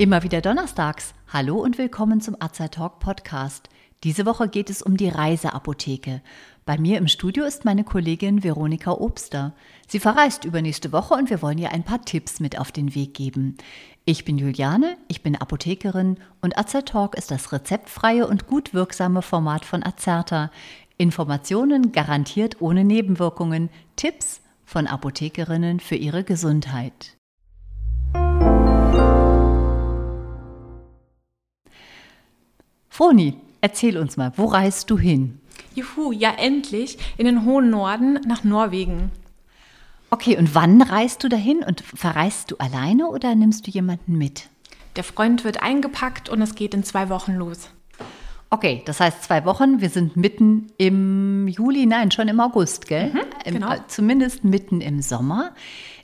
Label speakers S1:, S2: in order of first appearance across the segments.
S1: Immer wieder donnerstags. Hallo und willkommen zum Azai Talk Podcast. Diese Woche geht es um die Reiseapotheke. Bei mir im Studio ist meine Kollegin Veronika Obster. Sie verreist übernächste Woche und wir wollen ihr ein paar Tipps mit auf den Weg geben. Ich bin Juliane, ich bin Apothekerin und Azai Talk ist das rezeptfreie und gut wirksame Format von Azerta. Informationen garantiert ohne Nebenwirkungen, Tipps von Apothekerinnen für ihre Gesundheit. Foni, erzähl uns mal, wo reist du hin?
S2: Juhu, ja endlich in den hohen Norden nach Norwegen.
S1: Okay, und wann reist du dahin und verreist du alleine oder nimmst du jemanden mit?
S2: Der Freund wird eingepackt und es geht in zwei Wochen los.
S1: Okay, das heißt zwei Wochen. Wir sind mitten im Juli, nein, schon im August, gell?
S2: Mhm, genau.
S1: Im, zumindest mitten im Sommer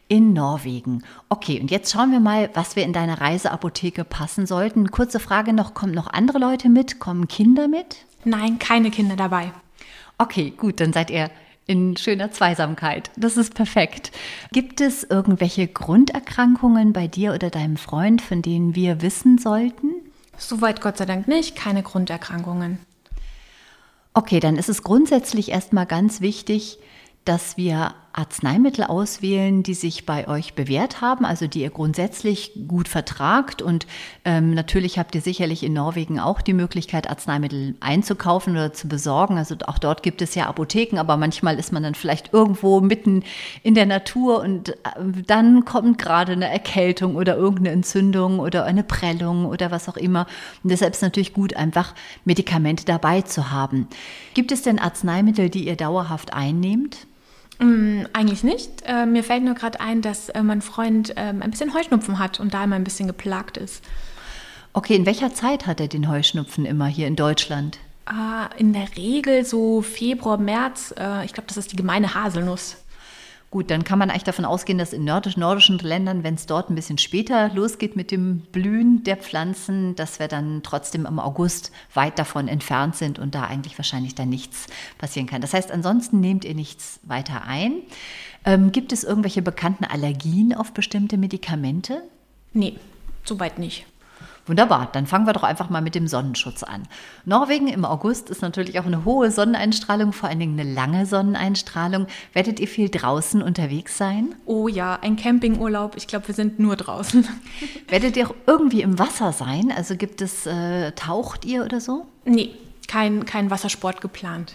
S1: in Norwegen. Okay, und jetzt schauen wir mal, was wir in deine Reiseapotheke passen sollten. Kurze Frage noch, kommen noch andere Leute mit? Kommen Kinder mit?
S2: Nein, keine Kinder dabei.
S1: Okay, gut, dann seid ihr in schöner Zweisamkeit. Das ist perfekt. Gibt es irgendwelche Grunderkrankungen bei dir oder deinem Freund, von denen wir wissen sollten?
S2: Soweit Gott sei Dank nicht, keine Grunderkrankungen.
S1: Okay, dann ist es grundsätzlich erstmal ganz wichtig, dass wir Arzneimittel auswählen, die sich bei euch bewährt haben, also die ihr grundsätzlich gut vertragt. Und ähm, natürlich habt ihr sicherlich in Norwegen auch die Möglichkeit, Arzneimittel einzukaufen oder zu besorgen. Also auch dort gibt es ja Apotheken, aber manchmal ist man dann vielleicht irgendwo mitten in der Natur und äh, dann kommt gerade eine Erkältung oder irgendeine Entzündung oder eine Prellung oder was auch immer. Und deshalb ist es natürlich gut, einfach Medikamente dabei zu haben. Gibt es denn Arzneimittel, die ihr dauerhaft einnehmt?
S2: Mm, eigentlich nicht. Äh, mir fällt nur gerade ein, dass äh, mein Freund ähm, ein bisschen Heuschnupfen hat und da immer ein bisschen geplagt ist.
S1: Okay, in welcher Zeit hat er den Heuschnupfen immer hier in Deutschland?
S2: Äh, in der Regel so Februar, März. Äh, ich glaube, das ist die gemeine Haselnuss.
S1: Gut, dann kann man eigentlich davon ausgehen, dass in nordisch, nordischen Ländern, wenn es dort ein bisschen später losgeht mit dem Blühen der Pflanzen, dass wir dann trotzdem im August weit davon entfernt sind und da eigentlich wahrscheinlich dann nichts passieren kann. Das heißt, ansonsten nehmt ihr nichts weiter ein. Ähm, gibt es irgendwelche bekannten Allergien auf bestimmte Medikamente?
S2: Nee, soweit nicht.
S1: Wunderbar, dann fangen wir doch einfach mal mit dem Sonnenschutz an. Norwegen im August ist natürlich auch eine hohe Sonneneinstrahlung, vor allen Dingen eine lange Sonneneinstrahlung. Werdet ihr viel draußen unterwegs sein?
S2: Oh ja, ein Campingurlaub. Ich glaube, wir sind nur draußen.
S1: Werdet ihr auch irgendwie im Wasser sein? Also gibt es, äh, taucht ihr oder so?
S2: Nee, kein, kein Wassersport geplant.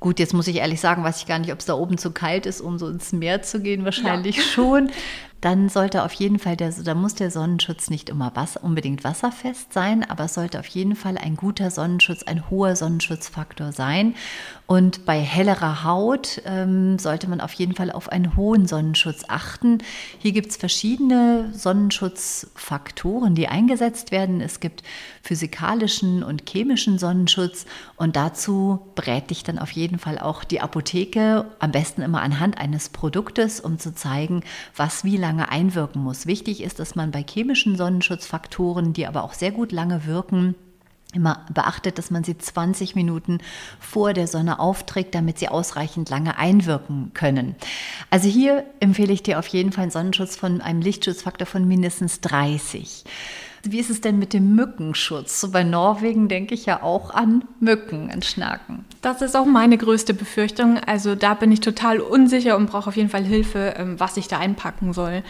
S1: Gut, jetzt muss ich ehrlich sagen, weiß ich gar nicht, ob es da oben zu kalt ist, um so ins Meer zu gehen. Wahrscheinlich ja. schon dann sollte auf jeden Fall der, da muss der Sonnenschutz nicht immer Wasser, unbedingt wasserfest sein, aber es sollte auf jeden Fall ein guter Sonnenschutz, ein hoher Sonnenschutzfaktor sein. Und bei hellerer Haut ähm, sollte man auf jeden Fall auf einen hohen Sonnenschutz achten. Hier gibt es verschiedene Sonnenschutzfaktoren, die eingesetzt werden. Es gibt physikalischen und chemischen Sonnenschutz und dazu berät dich dann auf jeden Fall auch die Apotheke, am besten immer anhand eines Produktes, um zu zeigen, was wie lange lange einwirken muss. Wichtig ist, dass man bei chemischen Sonnenschutzfaktoren, die aber auch sehr gut lange wirken, immer beachtet, dass man sie 20 Minuten vor der Sonne aufträgt, damit sie ausreichend lange einwirken können. Also hier empfehle ich dir auf jeden Fall einen Sonnenschutz von einem Lichtschutzfaktor von mindestens 30. Wie ist es denn mit dem Mückenschutz? So bei Norwegen denke ich ja auch an Mücken, an Schnaken.
S2: Das ist auch meine größte Befürchtung. Also da bin ich total unsicher und brauche auf jeden Fall Hilfe, ähm, was ich da einpacken soll.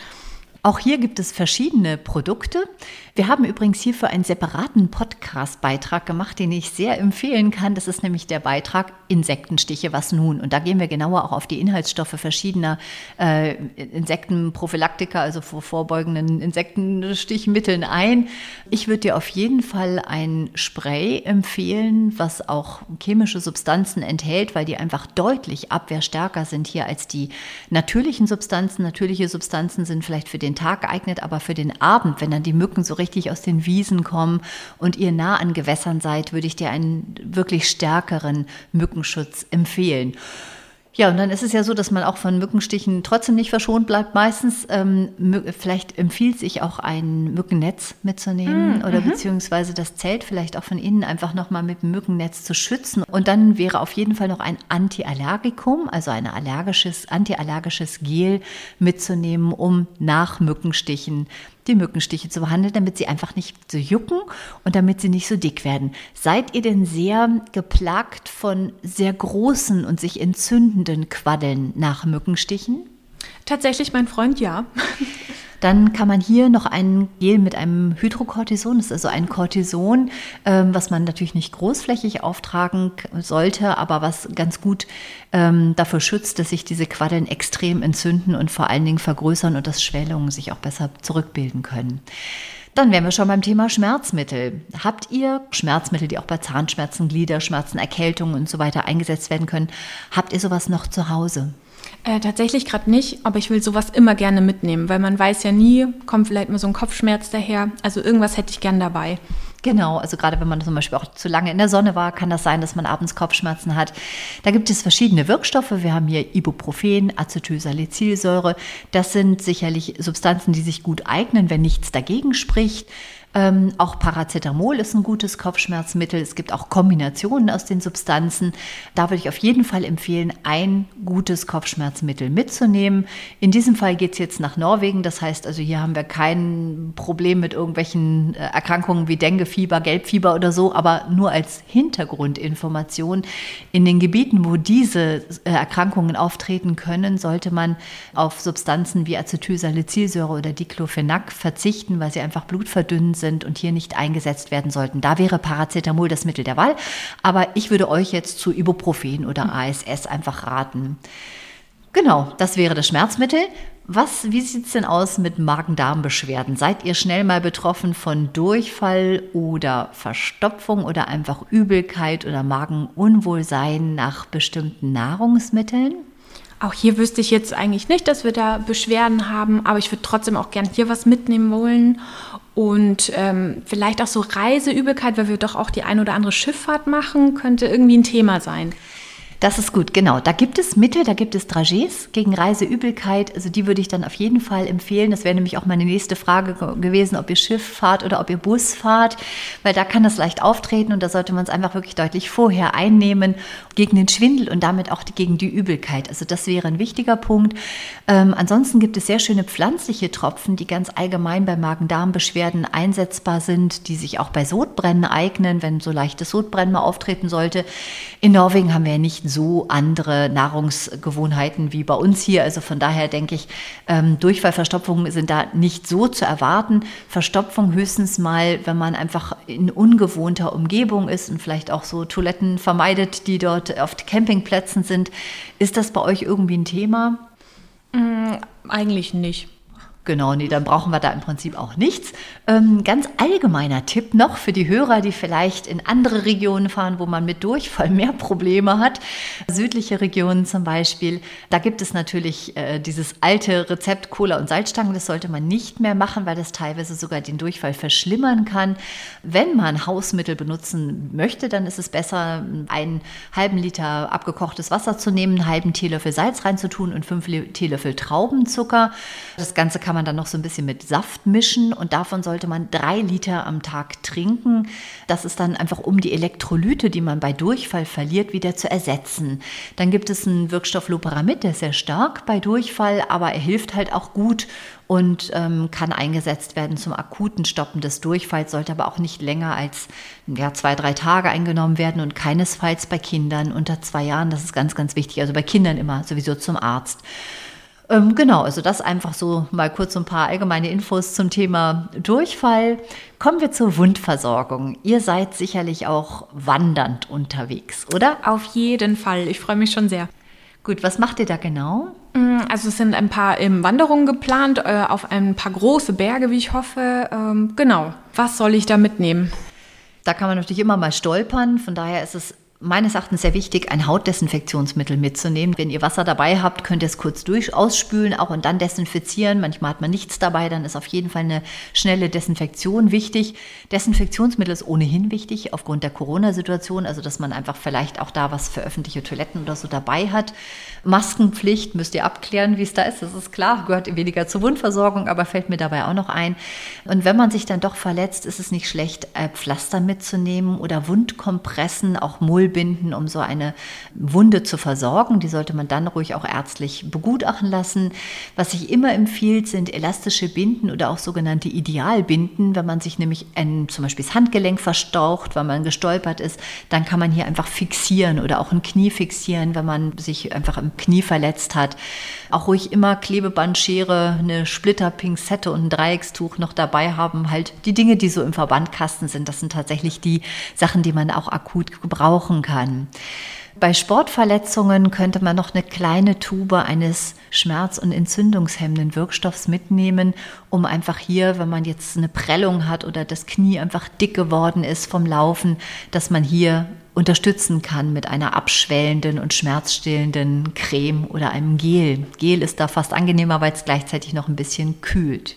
S1: Auch hier gibt es verschiedene Produkte. Wir haben übrigens hierfür einen separaten Podcast-Beitrag gemacht, den ich sehr empfehlen kann. Das ist nämlich der Beitrag Insektenstiche, was nun? Und da gehen wir genauer auch auf die Inhaltsstoffe verschiedener äh, Insektenprophylaktika, also vor vorbeugenden Insektenstichmitteln ein. Ich würde dir auf jeden Fall ein Spray empfehlen, was auch chemische Substanzen enthält, weil die einfach deutlich abwehrstärker sind hier als die natürlichen Substanzen. Natürliche Substanzen sind vielleicht für den den Tag geeignet, aber für den Abend, wenn dann die Mücken so richtig aus den Wiesen kommen und ihr nah an Gewässern seid, würde ich dir einen wirklich stärkeren Mückenschutz empfehlen. Ja, und dann ist es ja so, dass man auch von Mückenstichen trotzdem nicht verschont bleibt. Meistens, ähm, vielleicht empfiehlt sich auch ein Mückennetz mitzunehmen mm, oder mhm. beziehungsweise das Zelt vielleicht auch von innen einfach nochmal mit dem Mückennetz zu schützen. Und dann wäre auf jeden Fall noch ein Antiallergikum, also ein allergisches, antiallergisches Gel mitzunehmen, um nach Mückenstichen die Mückenstiche zu behandeln, damit sie einfach nicht so jucken und damit sie nicht so dick werden. Seid ihr denn sehr geplagt von sehr großen und sich entzündenden Quaddeln nach Mückenstichen?
S2: Tatsächlich, mein Freund, ja.
S1: Dann kann man hier noch ein Gel mit einem Hydrocortison, das ist also ein Cortison, ähm, was man natürlich nicht großflächig auftragen sollte, aber was ganz gut ähm, dafür schützt, dass sich diese Quaddeln extrem entzünden und vor allen Dingen vergrößern und dass Schwellungen sich auch besser zurückbilden können. Dann wären wir schon beim Thema Schmerzmittel. Habt ihr Schmerzmittel, die auch bei Zahnschmerzen, Gliederschmerzen, Erkältungen und so weiter eingesetzt werden können? Habt ihr sowas noch zu Hause?
S2: Äh, tatsächlich gerade nicht, aber ich will sowas immer gerne mitnehmen, weil man weiß ja nie, kommt vielleicht mal so ein Kopfschmerz daher. Also irgendwas hätte ich gern dabei.
S1: Genau, also gerade wenn man zum Beispiel auch zu lange in der Sonne war, kann das sein, dass man abends Kopfschmerzen hat. Da gibt es verschiedene Wirkstoffe. Wir haben hier Ibuprofen, Acetylsalicylsäure. Das sind sicherlich Substanzen, die sich gut eignen, wenn nichts dagegen spricht. Ähm, auch Paracetamol ist ein gutes Kopfschmerzmittel. Es gibt auch Kombinationen aus den Substanzen. Da würde ich auf jeden Fall empfehlen, ein gutes Kopfschmerzmittel mitzunehmen. In diesem Fall geht es jetzt nach Norwegen. Das heißt also, hier haben wir kein Problem mit irgendwelchen äh, Erkrankungen wie Denguefieber, Gelbfieber oder so, aber nur als Hintergrundinformation. In den Gebieten, wo diese äh, Erkrankungen auftreten können, sollte man auf Substanzen wie Acetylsalicylsäure oder Diclofenac verzichten, weil sie einfach blutverdünnend sind sind und hier nicht eingesetzt werden sollten. Da wäre Paracetamol das Mittel der Wahl. Aber ich würde euch jetzt zu Ibuprofen oder ASS einfach raten. Genau, das wäre das Schmerzmittel. Was, wie sieht es denn aus mit Magen-Darm-Beschwerden? Seid ihr schnell mal betroffen von Durchfall oder Verstopfung oder einfach Übelkeit oder Magenunwohlsein nach bestimmten Nahrungsmitteln?
S2: Auch hier wüsste ich jetzt eigentlich nicht, dass wir da Beschwerden haben, aber ich würde trotzdem auch gern hier was mitnehmen wollen. Und ähm, vielleicht auch so Reiseübelkeit, weil wir doch auch die ein oder andere Schifffahrt machen, könnte irgendwie ein Thema sein.
S1: Das ist gut, genau. Da gibt es Mittel, da gibt es Dragés gegen Reiseübelkeit. Also die würde ich dann auf jeden Fall empfehlen. Das wäre nämlich auch meine nächste Frage gewesen, ob ihr Schiff fahrt oder ob ihr Bus fahrt, weil da kann das leicht auftreten und da sollte man es einfach wirklich deutlich vorher einnehmen gegen den Schwindel und damit auch gegen die Übelkeit. Also das wäre ein wichtiger Punkt. Ähm, ansonsten gibt es sehr schöne pflanzliche Tropfen, die ganz allgemein bei Magen-Darm-Beschwerden einsetzbar sind, die sich auch bei Sodbrennen eignen, wenn so leichtes Sodbrennen mal auftreten sollte. In Norwegen haben wir ja nicht so andere Nahrungsgewohnheiten wie bei uns hier. Also von daher denke ich, ähm, Durchfallverstopfungen sind da nicht so zu erwarten. Verstopfung höchstens mal, wenn man einfach in ungewohnter Umgebung ist und vielleicht auch so Toiletten vermeidet, die dort auf Campingplätzen sind. Ist das bei euch irgendwie ein Thema?
S2: Mm, eigentlich nicht.
S1: Genau, nee, dann brauchen wir da im Prinzip auch nichts. Ähm, ganz allgemeiner Tipp noch für die Hörer, die vielleicht in andere Regionen fahren, wo man mit Durchfall mehr Probleme hat. Südliche Regionen zum Beispiel. Da gibt es natürlich äh, dieses alte Rezept Cola und Salzstangen. Das sollte man nicht mehr machen, weil das teilweise sogar den Durchfall verschlimmern kann. Wenn man Hausmittel benutzen möchte, dann ist es besser, einen halben Liter abgekochtes Wasser zu nehmen, einen halben Teelöffel Salz reinzutun und fünf Teelöffel Traubenzucker. Das Ganze kann kann man dann noch so ein bisschen mit Saft mischen und davon sollte man drei Liter am Tag trinken. Das ist dann einfach, um die Elektrolyte, die man bei Durchfall verliert, wieder zu ersetzen. Dann gibt es einen Wirkstoff Loperamid, der ist sehr stark bei Durchfall, aber er hilft halt auch gut und ähm, kann eingesetzt werden zum akuten Stoppen des Durchfalls, sollte aber auch nicht länger als ja, zwei, drei Tage eingenommen werden und keinesfalls bei Kindern unter zwei Jahren. Das ist ganz, ganz wichtig. Also bei Kindern immer sowieso zum Arzt. Ähm, genau, also das einfach so mal kurz ein paar allgemeine Infos zum Thema Durchfall. Kommen wir zur Wundversorgung. Ihr seid sicherlich auch wandernd unterwegs, oder?
S2: Auf jeden Fall. Ich freue mich schon sehr.
S1: Gut, was macht ihr da genau?
S2: Mm, also es sind ein paar ähm, Wanderungen geplant äh, auf ein paar große Berge, wie ich hoffe. Ähm, genau. Was soll ich da mitnehmen?
S1: Da kann man natürlich immer mal stolpern. Von daher ist es meines Erachtens sehr wichtig, ein Hautdesinfektionsmittel mitzunehmen. Wenn ihr Wasser dabei habt, könnt ihr es kurz durch ausspülen auch und dann desinfizieren. Manchmal hat man nichts dabei, dann ist auf jeden Fall eine schnelle Desinfektion wichtig. Desinfektionsmittel ist ohnehin wichtig aufgrund der Corona-Situation, also dass man einfach vielleicht auch da was für öffentliche Toiletten oder so dabei hat. Maskenpflicht müsst ihr abklären, wie es da ist. Das ist klar, gehört weniger zur Wundversorgung, aber fällt mir dabei auch noch ein. Und wenn man sich dann doch verletzt, ist es nicht schlecht, äh, Pflaster mitzunehmen oder Wundkompressen, auch Mullbinden, um so eine Wunde zu versorgen. Die sollte man dann ruhig auch ärztlich begutachten lassen. Was sich immer empfiehlt, sind elastische Binden oder auch sogenannte Idealbinden. Wenn man sich nämlich ein, zum Beispiel das Handgelenk verstaucht, weil man gestolpert ist, dann kann man hier einfach fixieren oder auch ein Knie fixieren, wenn man sich einfach im Knie verletzt hat. Auch ruhig immer Klebebandschere, eine Splitterpinzette und ein Dreieckstuch noch dabei haben. Halt die Dinge, die so im Verbandkasten sind, das sind tatsächlich die Sachen, die man auch akut gebrauchen kann. Bei Sportverletzungen könnte man noch eine kleine Tube eines schmerz- und entzündungshemmenden Wirkstoffs mitnehmen, um einfach hier, wenn man jetzt eine Prellung hat oder das Knie einfach dick geworden ist vom Laufen, dass man hier unterstützen kann mit einer abschwellenden und schmerzstillenden Creme oder einem Gel. Gel ist da fast angenehmer, weil es gleichzeitig noch ein bisschen kühlt.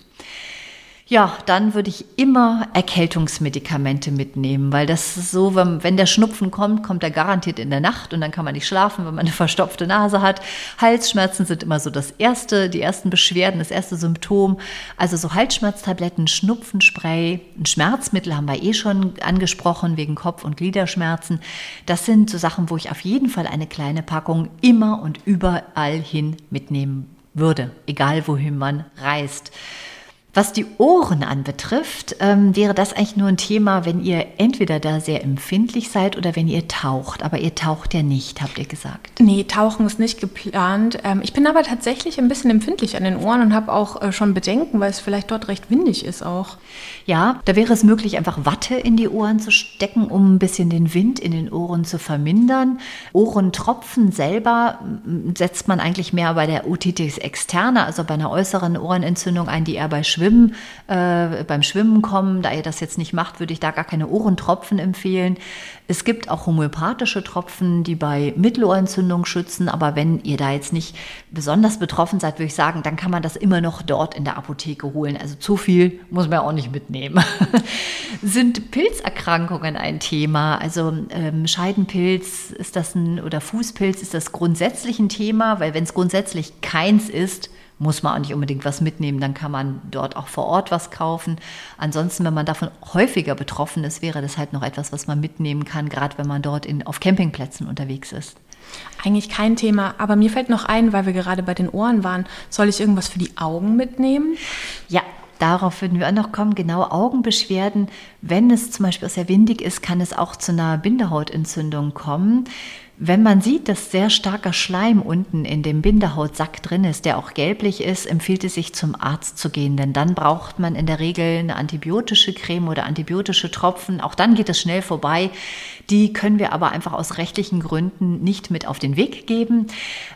S1: Ja, dann würde ich immer Erkältungsmedikamente mitnehmen, weil das ist so, wenn, wenn der Schnupfen kommt, kommt er garantiert in der Nacht und dann kann man nicht schlafen, wenn man eine verstopfte Nase hat. Halsschmerzen sind immer so das erste, die ersten Beschwerden, das erste Symptom. Also so Halsschmerztabletten, Schnupfenspray, ein Schmerzmittel haben wir eh schon angesprochen wegen Kopf- und Gliederschmerzen. Das sind so Sachen, wo ich auf jeden Fall eine kleine Packung immer und überall hin mitnehmen würde, egal wohin man reist. Was die Ohren anbetrifft, ähm, wäre das eigentlich nur ein Thema, wenn ihr entweder da sehr empfindlich seid oder wenn ihr taucht. Aber ihr taucht ja nicht, habt ihr gesagt.
S2: Nee, tauchen ist nicht geplant. Ähm, ich bin aber tatsächlich ein bisschen empfindlich an den Ohren und habe auch äh, schon Bedenken, weil es vielleicht dort recht windig ist auch.
S1: Ja, da wäre es möglich, einfach Watte in die Ohren zu stecken, um ein bisschen den Wind in den Ohren zu vermindern. Ohrentropfen selber setzt man eigentlich mehr bei der Otitis externa, also bei einer äußeren Ohrenentzündung ein, die eher bei Schwimmen Schwimmen, äh, beim Schwimmen kommen. Da ihr das jetzt nicht macht, würde ich da gar keine Ohrentropfen empfehlen. Es gibt auch homöopathische Tropfen, die bei Mittelohrentzündung schützen. Aber wenn ihr da jetzt nicht besonders betroffen seid, würde ich sagen, dann kann man das immer noch dort in der Apotheke holen. Also zu viel muss man auch nicht mitnehmen. Sind Pilzerkrankungen ein Thema? Also ähm, Scheidenpilz ist das ein oder Fußpilz ist das grundsätzlich ein Thema, weil wenn es grundsätzlich keins ist, muss man auch nicht unbedingt was mitnehmen, dann kann man dort auch vor Ort was kaufen. Ansonsten, wenn man davon häufiger betroffen ist, wäre das halt noch etwas, was man mitnehmen kann, gerade wenn man dort in, auf Campingplätzen unterwegs ist.
S2: Eigentlich kein Thema, aber mir fällt noch ein, weil wir gerade bei den Ohren waren, soll ich irgendwas für die Augen mitnehmen?
S1: Ja, Darauf würden wir auch noch kommen. Genau Augenbeschwerden. Wenn es zum Beispiel sehr windig ist, kann es auch zu einer Bindehautentzündung kommen. Wenn man sieht, dass sehr starker Schleim unten in dem Bindehautsack drin ist, der auch gelblich ist, empfiehlt es sich zum Arzt zu gehen, denn dann braucht man in der Regel eine antibiotische Creme oder antibiotische Tropfen. Auch dann geht es schnell vorbei. Die können wir aber einfach aus rechtlichen Gründen nicht mit auf den Weg geben.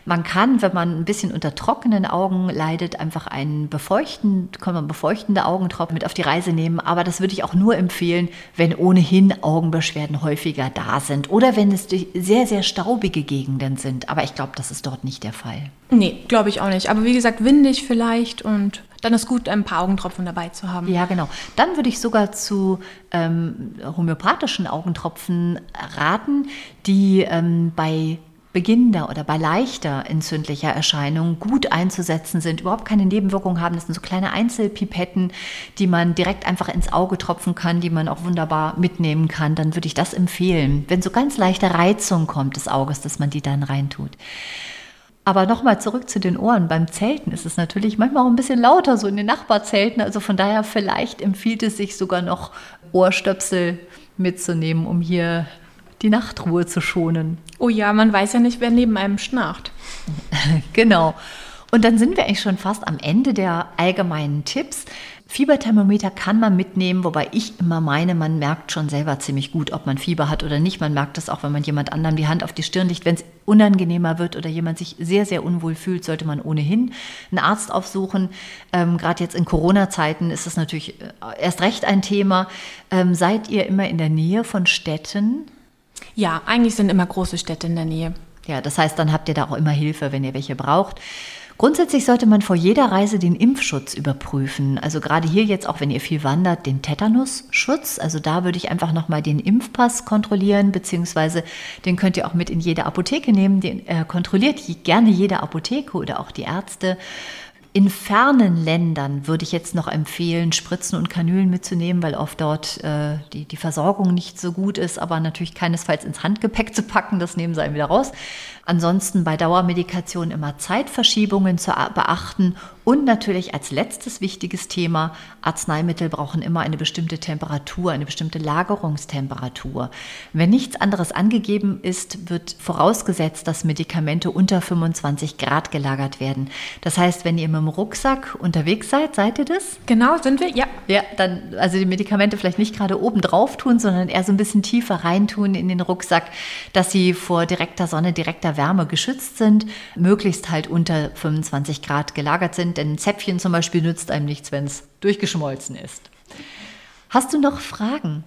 S1: Man kann, wenn man ein bisschen unter trockenen Augen leidet, einfach einen befeuchten, kann man befeuchtende Augentropfen mit auf die Reise nehmen. Aber das würde ich auch nur empfehlen, wenn ohnehin Augenbeschwerden häufiger da sind oder wenn es sehr, sehr staubige Gegenden sind. Aber ich glaube, das ist dort nicht der Fall.
S2: Nee, glaube ich auch nicht. Aber wie gesagt, windig vielleicht und dann ist gut, ein paar Augentropfen dabei zu haben.
S1: Ja, genau. Dann würde ich sogar zu ähm, homöopathischen Augentropfen raten, die ähm, bei beginnender oder bei leichter entzündlicher Erscheinung gut einzusetzen sind, überhaupt keine Nebenwirkungen haben. Das sind so kleine Einzelpipetten, die man direkt einfach ins Auge tropfen kann, die man auch wunderbar mitnehmen kann. Dann würde ich das empfehlen. Wenn so ganz leichte Reizung kommt des Auges, dass man die dann reintut. Aber nochmal zurück zu den Ohren. Beim Zelten ist es natürlich manchmal auch ein bisschen lauter, so in den Nachbarzelten. Also von daher vielleicht empfiehlt es sich sogar noch Ohrstöpsel mitzunehmen, um hier die Nachtruhe zu schonen.
S2: Oh ja, man weiß ja nicht, wer neben einem schnarcht.
S1: genau. Und dann sind wir eigentlich schon fast am Ende der allgemeinen Tipps. Fieberthermometer kann man mitnehmen, wobei ich immer meine, man merkt schon selber ziemlich gut, ob man Fieber hat oder nicht. Man merkt das auch, wenn man jemand anderem die Hand auf die Stirn legt. Wenn es unangenehmer wird oder jemand sich sehr, sehr unwohl fühlt, sollte man ohnehin einen Arzt aufsuchen. Ähm, Gerade jetzt in Corona-Zeiten ist es natürlich äh, erst recht ein Thema. Ähm, seid ihr immer in der Nähe von Städten?
S2: Ja, eigentlich sind immer große Städte in der Nähe.
S1: Ja, das heißt, dann habt ihr da auch immer Hilfe, wenn ihr welche braucht. Grundsätzlich sollte man vor jeder Reise den Impfschutz überprüfen. Also gerade hier jetzt, auch wenn ihr viel wandert, den Tetanusschutz. Also da würde ich einfach nochmal den Impfpass kontrollieren, beziehungsweise den könnt ihr auch mit in jede Apotheke nehmen. Den äh, kontrolliert gerne jede Apotheke oder auch die Ärzte. In fernen Ländern würde ich jetzt noch empfehlen, Spritzen und Kanülen mitzunehmen, weil oft dort äh, die, die Versorgung nicht so gut ist, aber natürlich keinesfalls ins Handgepäck zu packen, das nehmen sie einem wieder raus. Ansonsten bei Dauermedikation immer Zeitverschiebungen zu beachten und natürlich als letztes wichtiges Thema, Arzneimittel brauchen immer eine bestimmte Temperatur, eine bestimmte Lagerungstemperatur. Wenn nichts anderes angegeben ist, wird vorausgesetzt, dass Medikamente unter 25 Grad gelagert werden. Das heißt, wenn ihr mit dem Rucksack unterwegs seid, seid ihr das?
S2: Genau, sind wir, ja.
S1: Ja, dann also die Medikamente vielleicht nicht gerade oben drauf tun, sondern eher so ein bisschen tiefer reintun in den Rucksack, dass sie vor direkter Sonne, direkter Wärme geschützt sind, möglichst halt unter 25 Grad gelagert sind, denn ein Zäpfchen zum Beispiel nützt einem nichts, wenn es durchgeschmolzen ist. Hast du noch Fragen?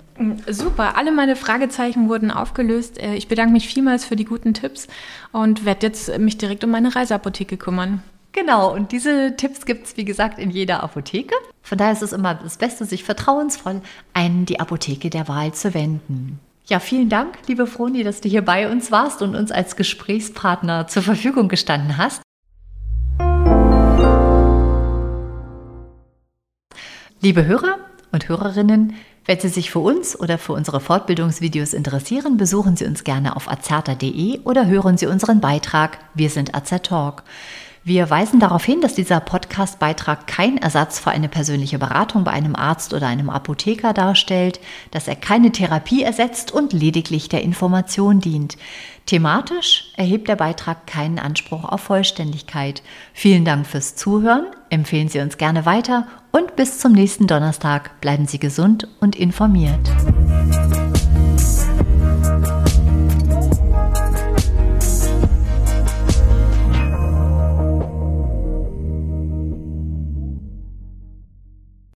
S2: Super, alle meine Fragezeichen wurden aufgelöst. Äh, ich bedanke mich vielmals für die guten Tipps und werde jetzt mich direkt um meine Reiseapotheke kümmern.
S1: Genau, und diese Tipps gibt es, wie gesagt, in jeder Apotheke. Von daher ist es immer das Beste, sich vertrauensvoll an die Apotheke der Wahl zu wenden. Ja, vielen Dank, liebe Froni, dass du hier bei uns warst und uns als Gesprächspartner zur Verfügung gestanden hast. Liebe Hörer und Hörerinnen, wenn Sie sich für uns oder für unsere Fortbildungsvideos interessieren, besuchen Sie uns gerne auf azerta.de oder hören Sie unseren Beitrag Wir sind Azertalk. Wir weisen darauf hin, dass dieser Podcast-Beitrag kein Ersatz für eine persönliche Beratung bei einem Arzt oder einem Apotheker darstellt, dass er keine Therapie ersetzt und lediglich der Information dient. Thematisch erhebt der Beitrag keinen Anspruch auf Vollständigkeit. Vielen Dank fürs Zuhören, empfehlen Sie uns gerne weiter und bis zum nächsten Donnerstag bleiben Sie gesund und informiert.